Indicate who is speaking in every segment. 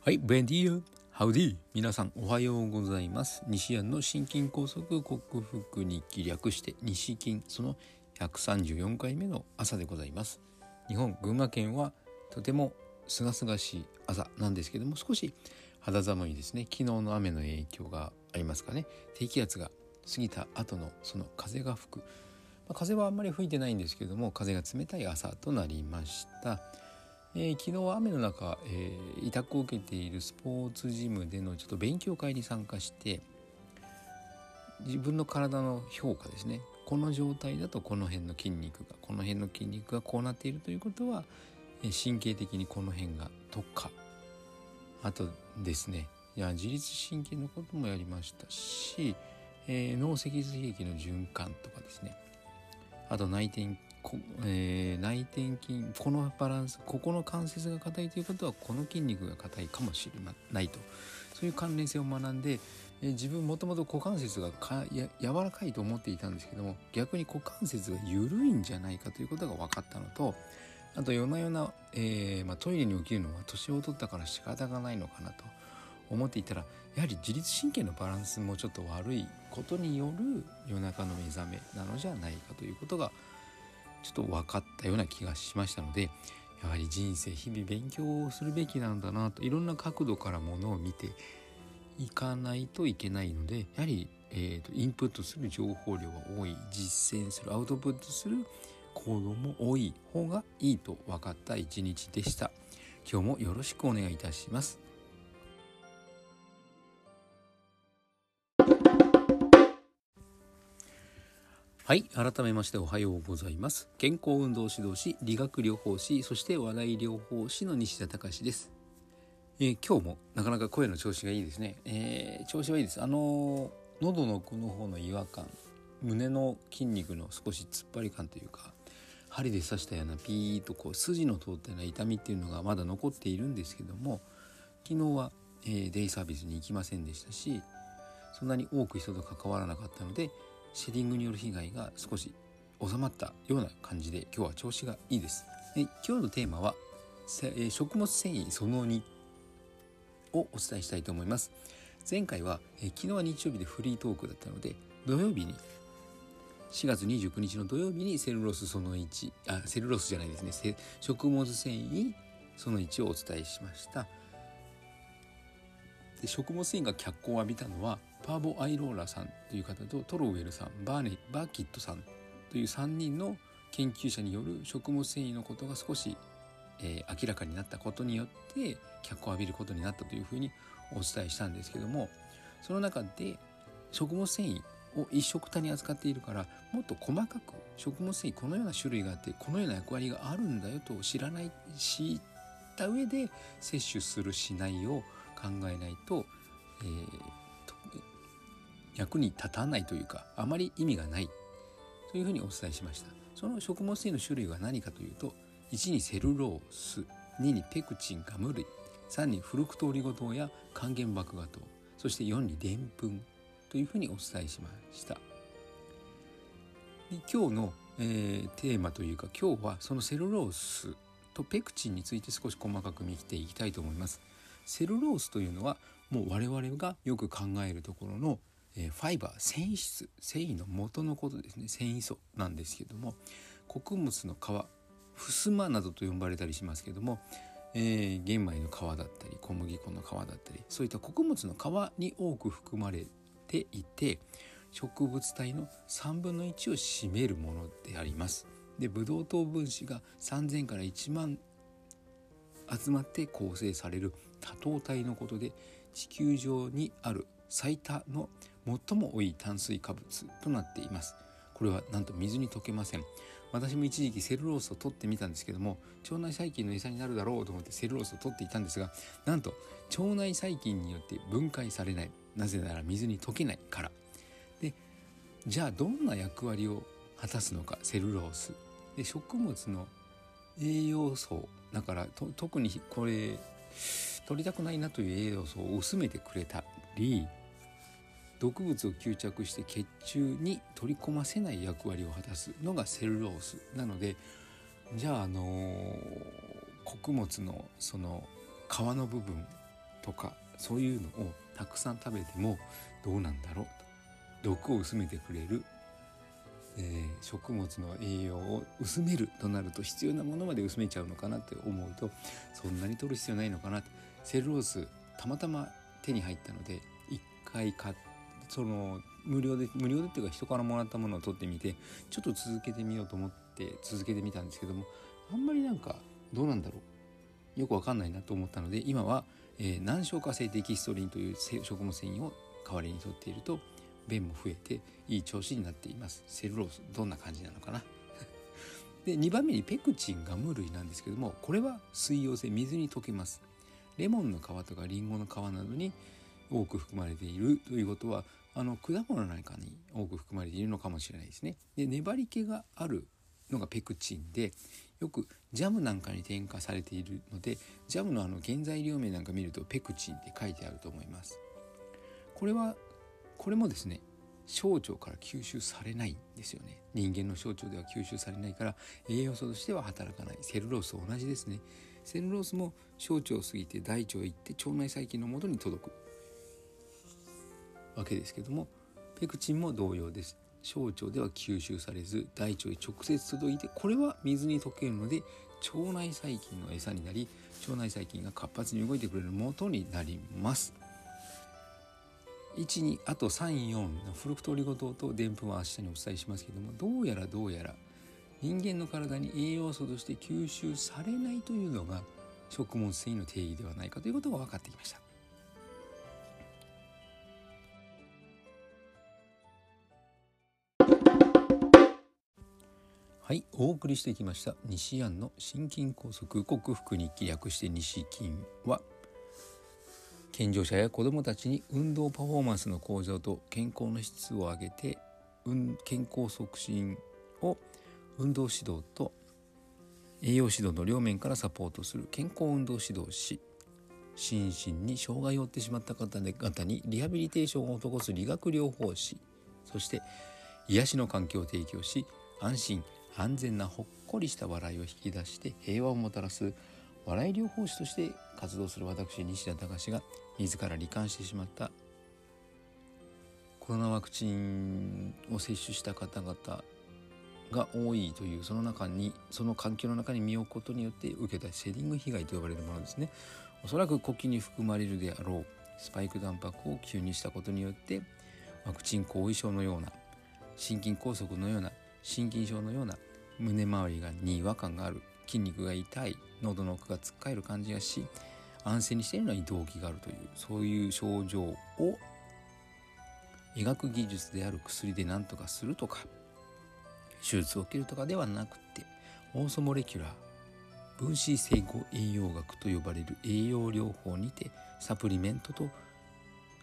Speaker 1: はい、ベンディーハウディ皆さんおはようございます。西安の心筋梗塞克服に気略して西筋その134回目の朝でございます。日本群馬県はとても清々しい朝なんですけども少し肌寒いですね。昨日の雨の影響がありますかね。低気圧が過ぎた後のその風が吹く、まあ、風はあんまり吹いてないんですけども風が冷たい朝となりました。えー、昨日は雨の中、えー、委託を受けているスポーツジムでのちょっと勉強会に参加して自分の体の評価ですね。この状態だとこの辺の筋肉がこの辺の筋肉がこうなっているということは、えー、神経的にこの辺が特化。あとですねいや自律神経のこともやりましたし、えー、脳脊髄液の循環とかですね。あと内転えー、内転筋このバランスここの関節が硬いということはこの筋肉が硬いかもしれないと。そういう関連性を学んで、えー、自分もともと股関節がかや柔らかいと思っていたんですけども逆に股関節が緩いんじゃないかということが分かったのとあと夜な夜な、えーまあ、トイレに起きるのは年を取ったから仕方がないのかなと。思っていたらやはり自律神経のバランスもちょっと悪いことによる夜中の目覚めなのじゃないかということがちょっと分かったような気がしましたのでやはり人生日々勉強をするべきなんだなといろんな角度からものを見ていかないといけないのでやはり、えーと、インプットする情報量が多い実践するアウトプットする行動も多い方がいいと分かった一日でした。今日もよろしくお願いいたします。はい改めましておはようございます。健康運動指導士理学療法士そして話題療法士の西田隆です、えー、今日もなかなか声の調子がいいですね、えー、調子はいいです。あのー、喉の奥の方の違和感胸の筋肉の少し突っ張り感というか針で刺したようなピーッとこう筋の通ったような痛みっていうのがまだ残っているんですけども昨日は、えー、デイサービスに行きませんでしたしそんなに多く人と関わらなかったのでシェディングによる被害が少し収まったような感じで今日は調子がいいです。で今日のテーマはえ食物繊維その2をお伝えしたいと思います。前回はえ昨日は日曜日でフリートークだったので土曜日に4月29日の土曜日にセルロースその1あセルロースじゃないですね食物繊維その1をお伝えしましたで食物繊維が脚光を浴びたのはパーボ・アイローラさんという方とトロウェルさんバーネバーキットさんという3人の研究者による食物繊維のことが少し、えー、明らかになったことによって脚光を浴びることになったというふうにお伝えしたんですけどもその中で食物繊維を一食単に扱っているからもっと細かく食物繊維このような種類があってこのような役割があるんだよと知らない知った上で摂取するしないを考えないと、えー、役に立たないというかあまり意味がない。というふうにお伝えしました。その食物繊維の種類は何かというと1にセルロース2にペクチンガム類3にフルクトオリゴ糖や還元麦芽糖そして4にでんぷんというふうにお伝えしました。で今日の、えー、テーマというか今日はそのセルロースとペクチンについて少し細かく見ていきたいと思います。セルロースというのはもう我々がよく考えるところのえファイバー繊維質繊維の元のことですね繊維素なんですけども穀物の皮ふすまなどと呼ばれたりしますけども、えー、玄米の皮だったり小麦粉の皮だったりそういった穀物の皮に多く含まれていて植物体の3分の1を占めるものであります。でブドウ糖分子が3,000から1万集まって構成される多糖体のことで地球上にある最多の最も多い炭水化物となっています。これはなんと水に溶けません。私も一時期セルロースを取ってみたんですけども腸内細菌の餌になるだろうと思ってセルロースを取っていたんですがなんと腸内細菌によって分解されない。なぜなら水に溶けないから。でじゃあどんな役割を果たすのかセルロース。で食物の栄養素だから特にこれ取りたくないなという栄養素を薄めてくれたり毒物を吸着して血中に取り込ませない役割を果たすのがセルロースなのでじゃああの穀物のその皮の部分とかそういうのをたくさん食べてもどうなんだろうと。毒を薄めてくれる、えー、食物の栄養を薄めるとなると必要なものまで薄めちゃうのかなって思うとそんなに取る必要ないのかなって。セルロースたまたま手に入ったので一回買ってその無料で無料でっていうか人からもらったものを取ってみてちょっと続けてみようと思って続けてみたんですけどもあんまりなんかどうなんだろう。よくわかんないなと思ったので今は、えー、難消化性デキストリンという食物繊維を代わりにとっていると便も増えていい調子になっています。セルロースどんな感じなのかな。で2番目にペクチンガム類なんですけどもこれは水溶性水に溶けます。レモンの皮とかリンゴの皮などに多く含まれているということはあの果物なんかに多く含まれているのかもしれないですね。で粘り気があるのがペクチンでよくジャムなんかに添加されているのでジャムのあの原材料名なんか見るとペクチンって書いてあると思います。これはこれもですね小腸から吸収されないんですよね。人間の小腸では吸収されないから栄養素としては働かない。セルロースと同じですね。セルロースも小腸を過ぎて大腸へ行って腸内細菌のもとに届く。わけですけどもペクチンも同様です小腸では吸収されず大腸へ直接届いてこれは水に溶けるので腸内細菌の餌になり腸内細菌が活発に動いてくれる元になります1にあと34のフルクトリゴ糖とでんぷんは明日にお伝えしますけどもどうやらどうやら人間の体に栄養素として吸収されないというのが食物繊維の定義ではないかということが分かってきました。はい、お送りしてきました西安の心筋梗塞克服日記略して西筋は健常者や子どもたちに運動パフォーマンスの向上と健康の質を上げて健康促進を運動指導と栄養指導の両面からサポートする健康運動指導士心身に障害を負ってしまった方々にリハビリテーションを施す理学療法士そして癒しの環境を提供し安心安全なほっこりした笑いを引き出して平和をもたらす笑い療法士として活動する私西田隆が自ら罹患してしまったコロナワクチンを接種した方々が多いというその中にその環境の中に身を置くことによって受けたシェディング被害と呼ばれるものですね。おそらく呼吸に含まれるであろうスパイクタンパクを吸入したことによってワクチン後遺症のような心筋梗塞のような心筋症のような胸周りがに違和感がある筋肉が痛い喉の奥がつっかえる感じがし安静にしているのに動機があるというそういう症状を医学技術である薬で何とかするとか手術を受けるとかではなくてオーソモレキュラー分子整合栄養学と呼ばれる栄養療法にてサプリメントと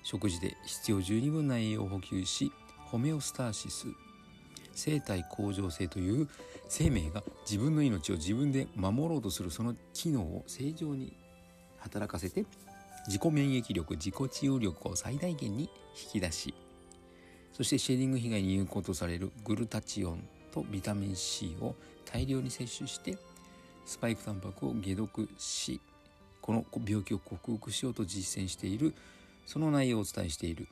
Speaker 1: 食事で必要十二分な栄養を補給しホメオスターシス生体向上性という生命が自分の命を自分で守ろうとするその機能を正常に働かせて自己免疫力自己治癒力を最大限に引き出しそしてシェーディング被害に有効とされるグルタチオンとビタミン C を大量に摂取してスパイクタンパクを解毒しこの病気を克服しようと実践しているその内容をお伝えしている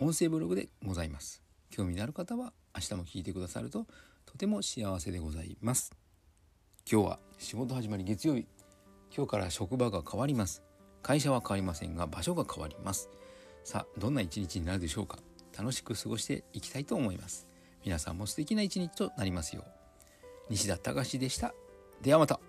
Speaker 1: 音声ブログでございます。興味のある方は明日も聞いてくださるととても幸せでございます。今日は仕事始まり月曜日。今日から職場が変わります。会社は変わりませんが場所が変わります。さあどんな一日になるでしょうか。楽しく過ごしていきたいと思います。皆さんも素敵な一日となりますよう。西田隆でした。ではまた。